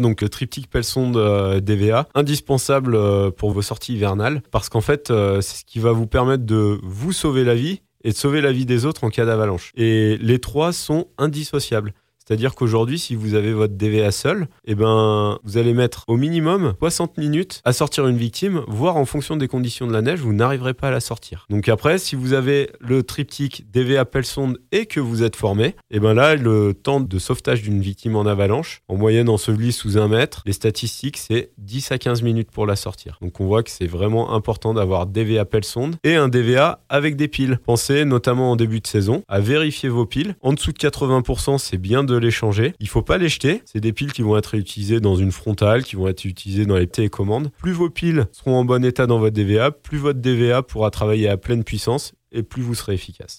Donc triptyque pelle sonde DVA, indispensable pour vos sorties hivernales, parce qu'en fait, c'est ce qui va vous permettre de vous sauver la vie et de sauver la vie des autres en cas d'avalanche. Et les trois sont indissociables. C'est-à-dire qu'aujourd'hui, si vous avez votre DVA seul, eh ben, vous allez mettre au minimum 60 minutes à sortir une victime, voire en fonction des conditions de la neige, vous n'arriverez pas à la sortir. Donc après, si vous avez le triptyque DVA sonde et que vous êtes formé, eh ben là, le temps de sauvetage d'une victime en avalanche, en moyenne ensevelie sous un mètre, les statistiques, c'est 10 à 15 minutes pour la sortir. Donc on voit que c'est vraiment important d'avoir DVA sonde et un DVA avec des piles. Pensez notamment en début de saison à vérifier vos piles. En dessous de 80%, c'est bien de les changer. Il faut pas les jeter. C'est des piles qui vont être utilisées dans une frontale, qui vont être utilisées dans les télécommandes. Plus vos piles seront en bon état dans votre DVA, plus votre DVA pourra travailler à pleine puissance et plus vous serez efficace.